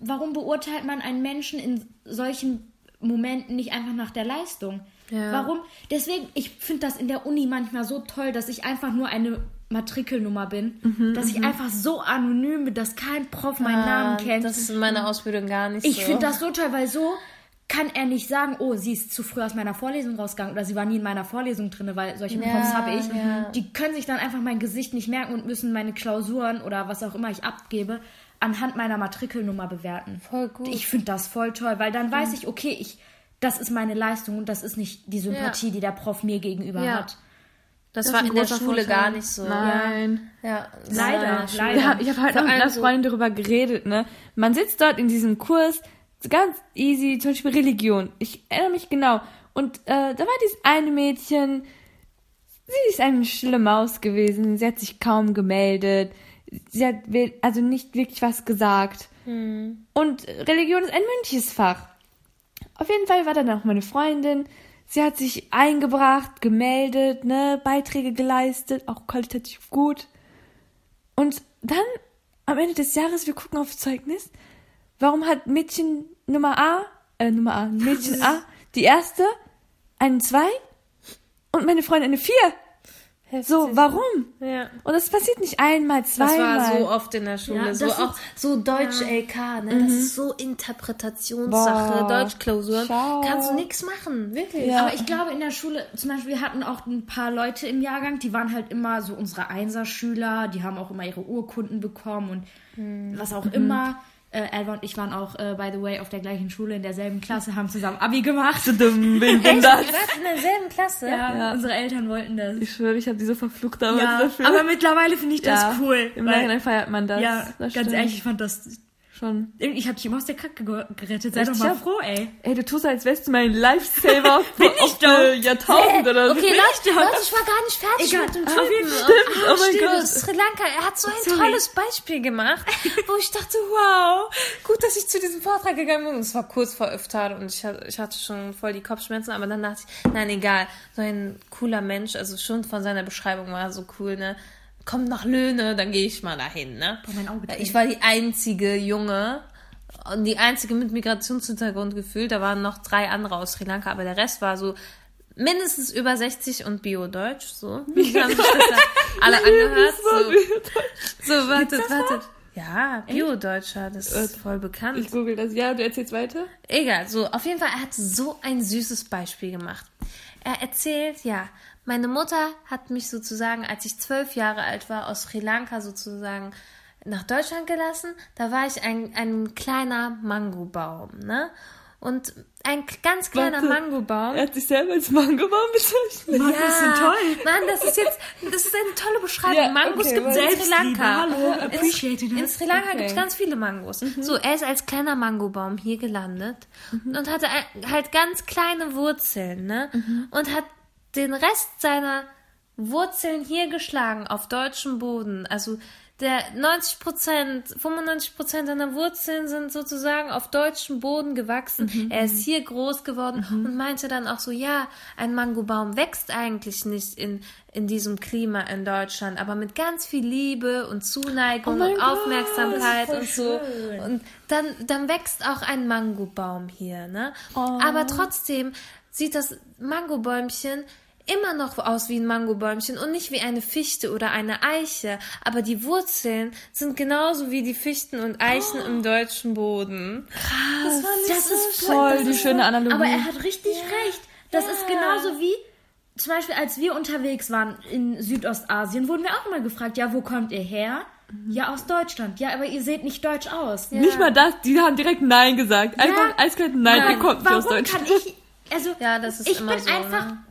warum beurteilt man einen Menschen in solchen Momenten nicht einfach nach der Leistung? Ja. Warum? Deswegen, ich finde das in der Uni manchmal so toll, dass ich einfach nur eine Matrikelnummer bin, Mhm, dass ich einfach so anonym bin, dass kein Prof meinen Namen kennt. Das ist in meiner Ausbildung gar nicht Ich so. finde das so toll, weil so kann er nicht sagen, oh, sie ist zu früh aus meiner Vorlesung rausgegangen oder sie war nie in meiner Vorlesung drin, weil solche Ja, Profs habe ich. ja. Die können sich dann einfach mein Gesicht nicht merken und müssen meine Klausuren oder was auch immer ich abgebe anhand meiner Matrikelnummer bewerten. Voll gut. Ich finde das voll toll, weil dann weiß ich, okay, ich das ist meine Leistung und das ist nicht die Sympathie, die der Prof mir gegenüber Ja. hat. das, Das war in der Schule Vorteil. gar nicht so. Nein. Ja, Leider, leider. Ja, ich habe halt mit einer Freundin darüber geredet, ne? Man sitzt dort in diesem Kurs, ganz easy, zum Beispiel Religion. Ich erinnere mich genau. Und äh, da war dieses eine Mädchen, sie ist eine stille Maus gewesen, sie hat sich kaum gemeldet, sie hat also nicht wirklich was gesagt. Und Religion ist ein mündliches Fach. Auf jeden Fall war dann auch meine Freundin. Sie hat sich eingebracht, gemeldet, ne, Beiträge geleistet, auch qualitativ gut. Und dann am Ende des Jahres, wir gucken auf Zeugnis. Warum hat Mädchen Nummer A, äh, Nummer A, Mädchen (laughs) A, die erste, einen zwei und meine Freundin eine vier? So, warum? Ja. Und das passiert nicht einmal, Das zweimal. war so oft in der Schule. Ja, so das auch so Deutsch LK, ne? Das ist so Interpretationssache. Deutschklausuren. schau. Kannst du nichts machen. Wirklich. Ja. Aber ich glaube, in der Schule, zum Beispiel, wir hatten auch ein paar Leute im Jahrgang, die waren halt immer so unsere Einserschüler, die haben auch immer ihre Urkunden bekommen und Hm. was Mhm. auch immer. Äh, Elva und ich waren auch, äh, by the way, auf der gleichen Schule, in derselben Klasse, haben zusammen Abi gemacht. dumm (laughs) bin Echt? In derselben Klasse? Ja, unsere Eltern wollten das. Ich schwöre, ich habe die so verflucht damals Ja, dafür. aber mittlerweile finde ich das Ja, cool. Im Nachhinein feiert man das. ja, das ganz ehrlich, ich fand das. Schon. Ich habe dich immer aus der Kacke ge- gerettet. Sei Echt? doch mal froh, ey. Ey, du tust, als wärst du mein Lifesaver (laughs) Bin ich doch. Jahrtausend oder so. Okay, Leute, Leute, ich war gar nicht fertig Egal. mit dem Ah, Typen. wir- stimmt. Oh mein stimmt. Gott. Sri Lanka, er hat so ein Sorry. tolles Beispiel gemacht, wo ich dachte, wow, gut, dass ich zu diesem Vortrag gegangen bin. Und es war kurz vor Iftar und ich hatte, ich hatte schon voll die Kopfschmerzen, aber dann dachte ich, nein, egal, so ein cooler Mensch, also schon von seiner Beschreibung war er so cool, ne? Kommt nach Löhne, dann gehe ich mal dahin, ne? Boah, mein Auge Ich war die einzige Junge und die einzige mit Migrationshintergrund gefühlt. Da waren noch drei andere aus Sri Lanka, aber der Rest war so mindestens über 60 und Bio-Deutsch, so. (laughs) Die haben sich das dann alle angehört. So, so wartet, wartet. Ja, Bio-Deutscher, das ist voll bekannt. Ich google das. Ja, du erzählst weiter? Egal, so, auf jeden Fall, er hat so ein süßes Beispiel gemacht. Er erzählt, ja, meine Mutter hat mich sozusagen, als ich zwölf Jahre alt war, aus Sri Lanka sozusagen nach Deutschland gelassen. Da war ich ein, ein kleiner Mangobaum, ne? Und ein ganz kleiner Warte. Mangobaum. Er hat sich selber als Mangobaum bezeichnet. Mann, das sind toll. Mann, das ist jetzt, das ist eine tolle Beschreibung. Ja, Mangos okay, gibt es in Sri Lanka. Hallo, In- appreciated In it. Sri Lanka Okay. gibt es ganz viele Mangos. So, er ist als kleiner Mangobaum hier gelandet und hatte ein- halt ganz kleine Wurzeln, ne? Und hat den Rest seiner Wurzeln hier geschlagen auf deutschem Boden. Also der 90 Prozent, 95 Prozent seiner Wurzeln sind sozusagen auf deutschem Boden gewachsen. Er ist hier groß geworden und meinte dann auch so, ja, ein Mangobaum wächst eigentlich nicht in, in diesem Klima in Deutschland, aber mit ganz viel Liebe und Zuneigung Oh und Gott, Aufmerksamkeit und so. schön. Und dann, dann wächst auch ein Mangobaum hier, ne? Oh. Aber trotzdem sieht das Mangobäumchen immer noch aus wie ein Mangobäumchen und nicht wie eine Fichte oder eine Eiche. Aber die Wurzeln sind genauso wie die Fichten und Eichen im deutschen Boden. Krass. Das ist Voll das die ist schöne voll- Analogie. Aber er hat richtig recht. Das ist genauso wie, zum Beispiel, als wir unterwegs waren in Südostasien, wurden wir auch immer gefragt, ja, wo kommt ihr her? Ja, aus Deutschland. Ja, aber ihr seht nicht deutsch aus. Nicht mal das, die haben direkt Nein gesagt. Einfach eiskalt Nein, Nein, ihr kommt nicht warum aus Deutschland. kann ich, also, Ja, das ist ich immer bin so, einfach, ne?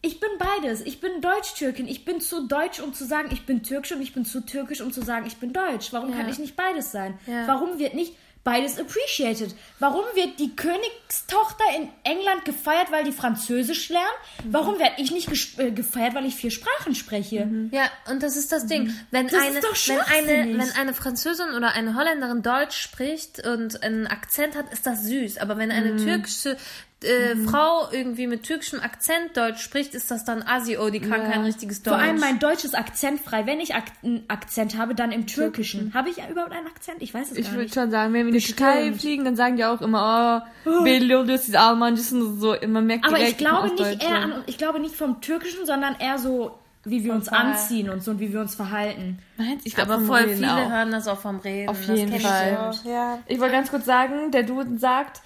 Ich bin beides. Ich bin Deutsch-Türkin. Ich bin zu deutsch, um zu sagen, ich bin türkisch und ich bin zu türkisch, um zu sagen, ich bin deutsch. Warum kann Ja. ich nicht beides sein? Ja. Warum wird nicht beides appreciated? Warum wird die Königstochter in England gefeiert, weil die Französisch lernt? Mhm. Warum werde ich nicht äh, gefeiert, weil ich vier Sprachen spreche? Ja, und das ist das Ding. Wenn Mhm. Das ist eine, doch wenn eine, wenn eine Französin oder eine Holländerin Deutsch spricht und einen Akzent hat, ist das süß. Aber wenn Mhm. eine türkische äh, Frau irgendwie mit türkischem Akzent Deutsch spricht, ist das dann Assi, oh, die kann kein richtiges Deutsch. Vor allem mein Deutsch ist akzentfrei. Wenn ich Ak einen Akzent habe, dann im Türkischen. Habe ich überhaupt einen Akzent? Ich weiß es Ich gar würde nicht. schon sagen, wenn wir in die Türkei fliegen, dann sagen die auch immer, oh, Belirdis, diese Almancısın und so. Man merkt Aber ich glaube nicht eher an, ich glaube nicht vom Türkischen, sondern eher so, wie wir uns anziehen und so und wie wir uns verhalten. Meinst? Ich glaube, voll Reden viele auch. hören das auch vom Reden. Auf jeden ich Fall. auch. Ja. Ich wollte ganz kurz sagen, der Duden sagt,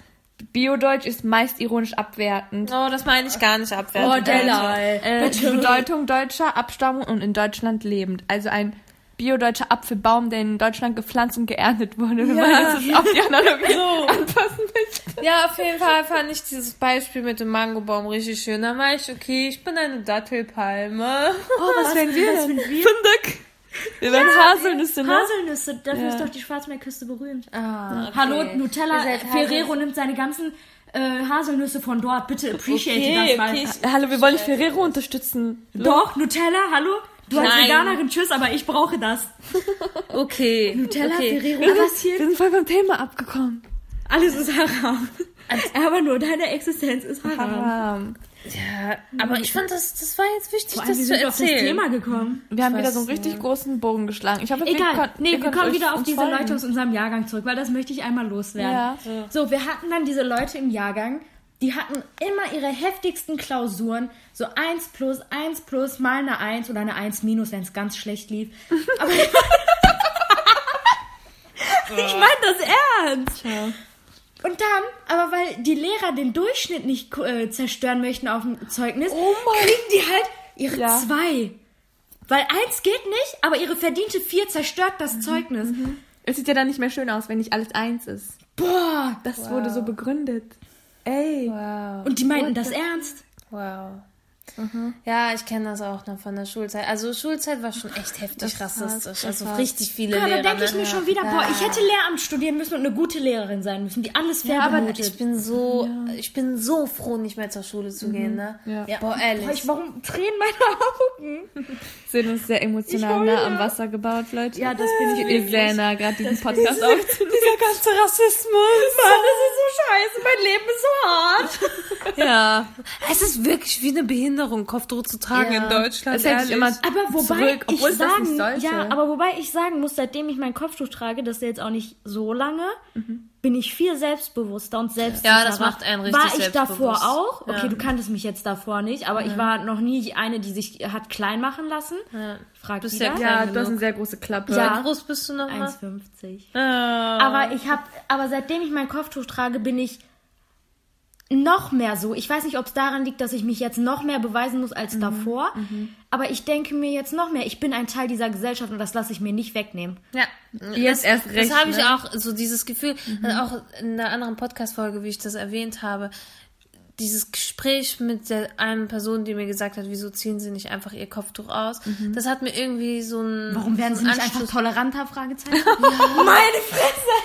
Biodeutsch ist meist ironisch abwertend. Oh, das meine ich gar nicht abwertend. Äh, die Bedeutung deutscher Abstammung und in Deutschland lebend. Also ein biodeutscher Apfelbaum, der in Deutschland gepflanzt und geerntet wurde, wenn man jetzt auf die Analogie (laughs) anpassen möchte. Ja, auf jeden Fall fand ich dieses Beispiel mit dem Mangobaum richtig schön. Da war ich, okay, ich bin eine Dattelpalme. Oh, was, wären wir was denn? sind wir? Fündig. Wir wären Haselnüsse, ne? Haselnüsse, dafür Ja. ist doch die Schwarzmeerküste berühmt. Ah, okay. Hallo, Nutella, Ferrero nimmt seine ganzen äh, Haselnüsse von dort. Bitte appreciate Okay, das mal. okay, ich- Hallo, wir wollen nicht Ferrero unterstützen. Doch, Nutella, hallo? Du als Nein. Veganerin, tschüss, aber ich brauche das. (laughs) Okay. Nutella, okay. Ferrero, Wir was hier? sind voll vom Thema abgekommen. Alles ist haram. Aber nur deine Existenz ist haram. Haram. Ja, aber ich fand, das, das war jetzt wichtig, Vor allem, das zu wir auf das erzählen. Thema gekommen? Wir haben wieder so einen richtig nicht. großen Bogen geschlagen. Ich hoffe, wir Egal, kon- nee, wir kommen wieder auf diese folgen. Leute aus unserem Jahrgang zurück, weil das möchte ich einmal loswerden. Ja. So, wir hatten dann diese Leute im Jahrgang, die hatten immer ihre heftigsten Klausuren, so 1 plus, 1 plus, mal eine 1 oder eine 1 minus, wenn es ganz schlecht lief. Aber (laughs) ich meine das ernst. Und dann, aber weil die Lehrer den Durchschnitt nicht äh, zerstören möchten auf dem Zeugnis, kriegen die halt ihre Ja. zwei. Weil eins geht nicht, aber ihre verdiente vier zerstört das Zeugnis. Es sieht ja dann nicht mehr schön aus, wenn nicht alles eins ist. Boah. Das wurde so begründet. Ey. Wow. Und die meinten das ernst. Wow. Ja, ich kenne das auch noch von der Schulzeit. Also Schulzeit war schon echt heftig Das rassistisch. das Also war- richtig viele Ja, da Lehrer. denke ich ne? mir schon wieder, boah, ich hätte Lehramt studieren müssen und eine gute Lehrerin sein müssen, die alles fair Ja, aber benotet. ich bin so, ich bin so froh, nicht mehr zur Schule zu gehen, ne? Ja. ja. Boah, ehrlich. Boah, ich, warum tränen meine Augen? (laughs) Sind uns sehr emotional nah am Wasser gebaut, Leute. Ja, das bin ich Ihr sehr nah, gerade diesen Podcast aufzunehmen. (laughs) Dieser ganze Rassismus. (laughs) Mann, das ist so scheiße, mein Leben ist so hart. Ja. Es ist wirklich wie eine Behinderung, Kopftuch zu tragen Ja. in Deutschland. Das hätte ich immer Aber wobei zurück, obwohl ich sagen, ja, aber wobei ich sagen muss, seitdem ich mein Kopftuch trage, das ist jetzt auch nicht so lange, bin ich viel selbstbewusster und selbstsicherer. Ja, das macht einen richtig War ich davor auch? Okay, Ja. du kanntest mich jetzt davor nicht, aber ich war noch nie eine, die sich hat klein machen lassen. Ja. Frag Bist ja Ja, du hast eine sehr große Klappe. Ja. Wie groß bist du noch mal? 1,50. Ah. Aber ich habe, aber seitdem ich mein Kopftuch trage, bin ich noch mehr so. Ich weiß nicht, ob es daran liegt, dass ich mich jetzt noch mehr beweisen muss als davor. Aber ich denke mir jetzt noch mehr, ich bin ein Teil dieser Gesellschaft und das lasse ich mir nicht wegnehmen. Ja, Jetzt das, erst recht, Das habe ich ne? auch, so dieses Gefühl, also auch in einer anderen Podcast-Folge, wie ich das erwähnt habe, dieses Gespräch mit der einen Person, die mir gesagt hat, wieso ziehen sie nicht einfach ihr Kopftuch aus, das hat mir irgendwie so ein Warum werden so sie nicht einfach Anschluss- tollerander? Fragezeichen. (laughs)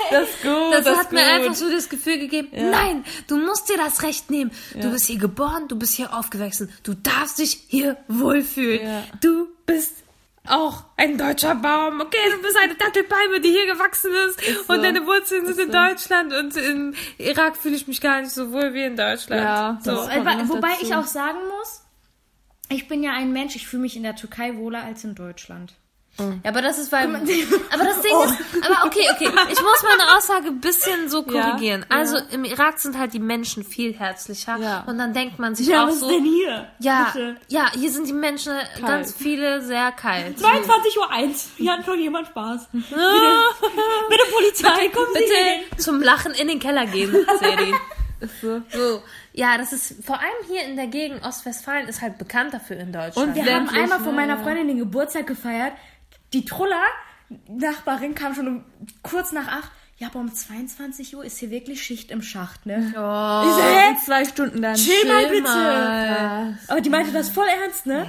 Das ist gut. Das, das hat ist mir gut. einfach so das Gefühl gegeben, nein, du musst dir das Recht nehmen. Du bist hier geboren, du bist hier aufgewachsen, du darfst dich hier wohlfühlen. Ja. Du bist auch ein deutscher Baum. Okay, du bist eine Dattelpalme, die hier gewachsen ist, so. und deine Wurzeln sind Ist in so. Deutschland und im Irak fühle ich mich gar nicht so wohl wie in Deutschland. Ja, so. noch wobei dazu. ich auch sagen muss, ich bin ja ein Mensch, ich fühle mich in der Türkei wohler als in Deutschland. Ja, aber das ist weil. Aber das Ding ist. Aber okay, okay. Ich muss meine Aussage ein bisschen so korrigieren. Ja, also im Irak sind halt die Menschen viel herzlicher. Ja. Und dann denkt man sich auch so. hier? Ja, ja, hier sind die Menschen ganz viele sehr kalt. 22 Uhr 1. Hier hat schon jemand Spaß. (laughs) Bitte, bitte Polizei, kommen Sie hin. Bitte zum Lachen in den Keller gehen, Seri. (laughs) so. So, ja, das ist vor allem hier in der Gegend Ostwestfalen ist halt bekannt dafür in Deutschland. Und wir haben Ländlich, einmal von ne, meiner ja. Freundin den Geburtstag gefeiert. Die Truller, Nachbarin, kam schon um, kurz nach 8. Ja, aber um 22 Uhr ist hier wirklich Schicht im Schacht, ne? oh, Ich so, hä? In zwei Stunden dann. Chill mal bitte. Aber die meinte das voll ernst, ne?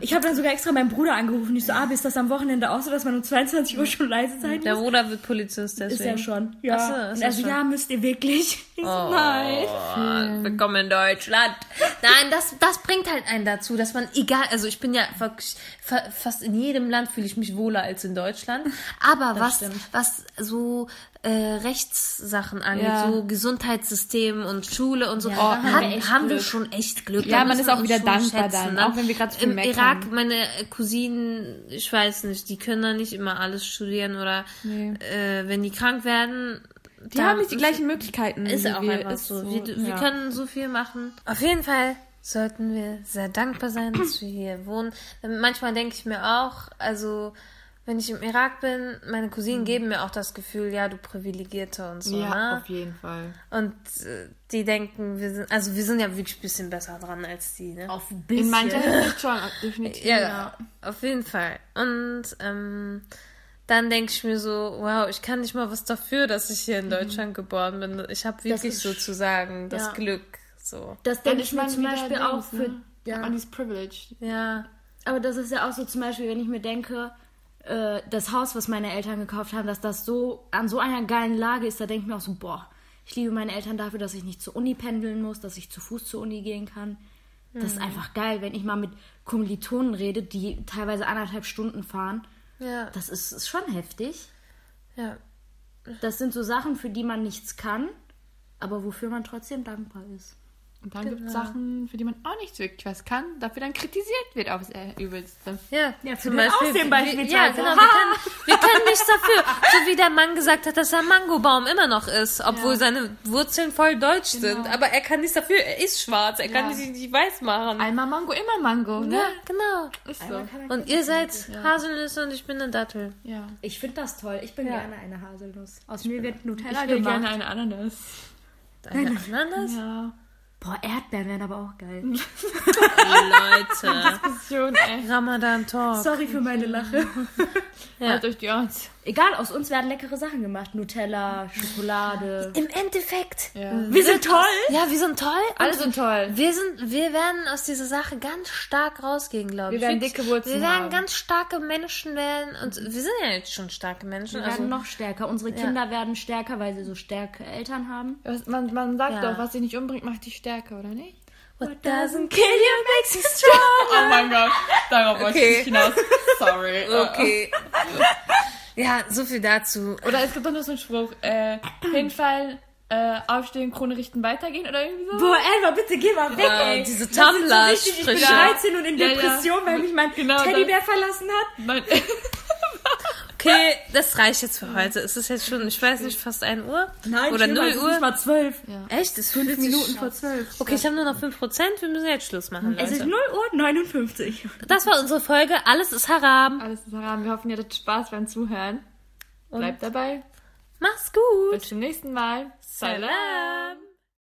Ich habe dann sogar extra meinen Bruder angerufen. Ich so, ah, ist das am Wochenende auch so, dass man um 22 Uhr schon leise sein der muss? Bruder wird Polizist, deswegen. Ist ja schon. Ja. Ach so, ist Und er er so, schon. ja, müsst ihr wirklich? Ich so, nein. Oh, willkommen in Deutschland. Nein, das, das bringt halt einen dazu, dass man egal, also ich bin ja wirklich fa- fast in jedem Land fühle ich mich wohler als in Deutschland. Aber was, stimmt. was so äh, Rechtssachen angeht, Ja. so Gesundheitssystem und Schule und so, Ja, da haben wir haben wir schon echt Glück. Ja, man ist auch wieder dankbar schätzen, dann, ne? auch wenn wir gerade so Im meckern. Irak, meine Cousinen, ich weiß nicht, die können da nicht immer alles studieren oder Nee. äh, wenn die krank werden, Die haben nicht die gleichen Möglichkeiten. ist auch wir. einfach Ist so. Wir, wir ja. können so viel machen. Auf jeden Fall sollten wir sehr dankbar sein, dass wir hier wohnen. Manchmal denke ich mir auch, also wenn ich im Irak bin, meine Cousinen geben mir auch das Gefühl, ja, du Privilegierte und so. Ja, ne? auf jeden Fall. Und äh, die denken, wir sind, also wir sind ja wirklich ein bisschen besser dran als die. Ne? Auf ein bisschen. In mancher Hinsicht (laughs) schon, definitiv. Ja, auf jeden Fall. Und ähm, dann denke ich mir so, wow, ich kann nicht mal was dafür, dass ich hier in Deutschland geboren bin. Ich habe wirklich ist- sozusagen das ja. Glück. So. Das denke ich mir zum Beispiel auch für. ne? Ja. On this privilege. Ja. Aber das ist ja auch so zum Beispiel, wenn ich mir denke, äh, das Haus, was meine Eltern gekauft haben, dass das so an so einer geilen Lage ist, da denke ich mir auch so, boah, ich liebe meine Eltern dafür, dass ich nicht zur Uni pendeln muss, dass ich zu Fuß zur Uni gehen kann. Das ist einfach geil, wenn ich mal mit Kommilitonen rede, die teilweise anderthalb Stunden fahren. Ja. Das ist, ist schon heftig. Ja. Das sind so Sachen, für die man nichts kann, aber wofür man trotzdem dankbar ist. Und dann gibt es Sachen, für die man auch nicht wirklich was kann, dafür dann kritisiert wird aufs äh, Übelste. Ja, Ja, zum Beispiel. Aussehen wir- beispielsweise. Ja, genau. Wir können, wir können nichts dafür. So wie der Mann gesagt hat, dass er Mangobaum immer noch ist, obwohl seine Wurzeln voll deutsch sind. Aber er kann nichts dafür. Er ist schwarz. Er kann Ja. nicht, nicht weiß machen. Einmal Mango, immer Mango, ne? Ja, genau. Ist so. Und ihr seid Haselnüsse und ich bin eine Dattel. Ja. Ich finde das toll. Ich bin Ja. gerne eine Haselnuss. Aus mir wird Nutella Ich will gemacht. gerne eine Ananas. Eine Ananas? Ja. Boah, Erdbeeren wären aber auch geil. (laughs) Leute. Schon, ey. Ramadan Talk. Sorry für meine Lache. Ja. Halt euch die Orts. Egal, aus uns werden leckere Sachen gemacht. Nutella, Schokolade. Im Endeffekt. Ja. Wir sind toll. Ja, wir sind toll. Alle sind toll. Wir sind, wir werden aus dieser Sache ganz stark rausgehen, glaube ich. Wir werden dicke Wurzeln Wir werden haben. ganz starke Menschen werden und wir sind ja jetzt schon starke Menschen. Wir Also, werden noch stärker. Unsere Kinder werden stärker, weil sie so starke Eltern haben. Man, man sagt Ja. doch, was dich nicht umbringt, macht dich stärker, oder nicht? What doesn't kill you makes you strong. Oh mein Gott, darauf wollte Okay. ich nicht hinaus. Sorry. (laughs) Okay. (laughs) ja, so viel dazu. Oder es gibt doch noch so einen Spruch, äh, hinfallen, äh, aufstehen, Krone richten, weitergehen oder irgendwie so. Boah, Elva, bitte geh mal weg, Ja, ey. diese sind so Ich bin Tumblr-Sprüche. 13 und in Ja, ja. Depression, weil mich mein Genau Teddybär verlassen hat. Mein, (laughs) Okay, das reicht jetzt für heute. Es ist jetzt schon, ich weiß nicht, fast 1 Uhr? Nein, Oder schlimmer, 0 es ist Uhr? nicht mal 12. Echt? Es ist 5 Minuten vor 12. Okay, ich habe nur noch 5%. Wir müssen jetzt Schluss machen, Es ist Leute. 0 Uhr 59. Das war unsere Folge. Alles ist Haram. alles ist haram. Wir hoffen, ihr hattet Spaß beim Zuhören. Bleibt dabei. Mach's gut. Bis zum nächsten Mal. Salam.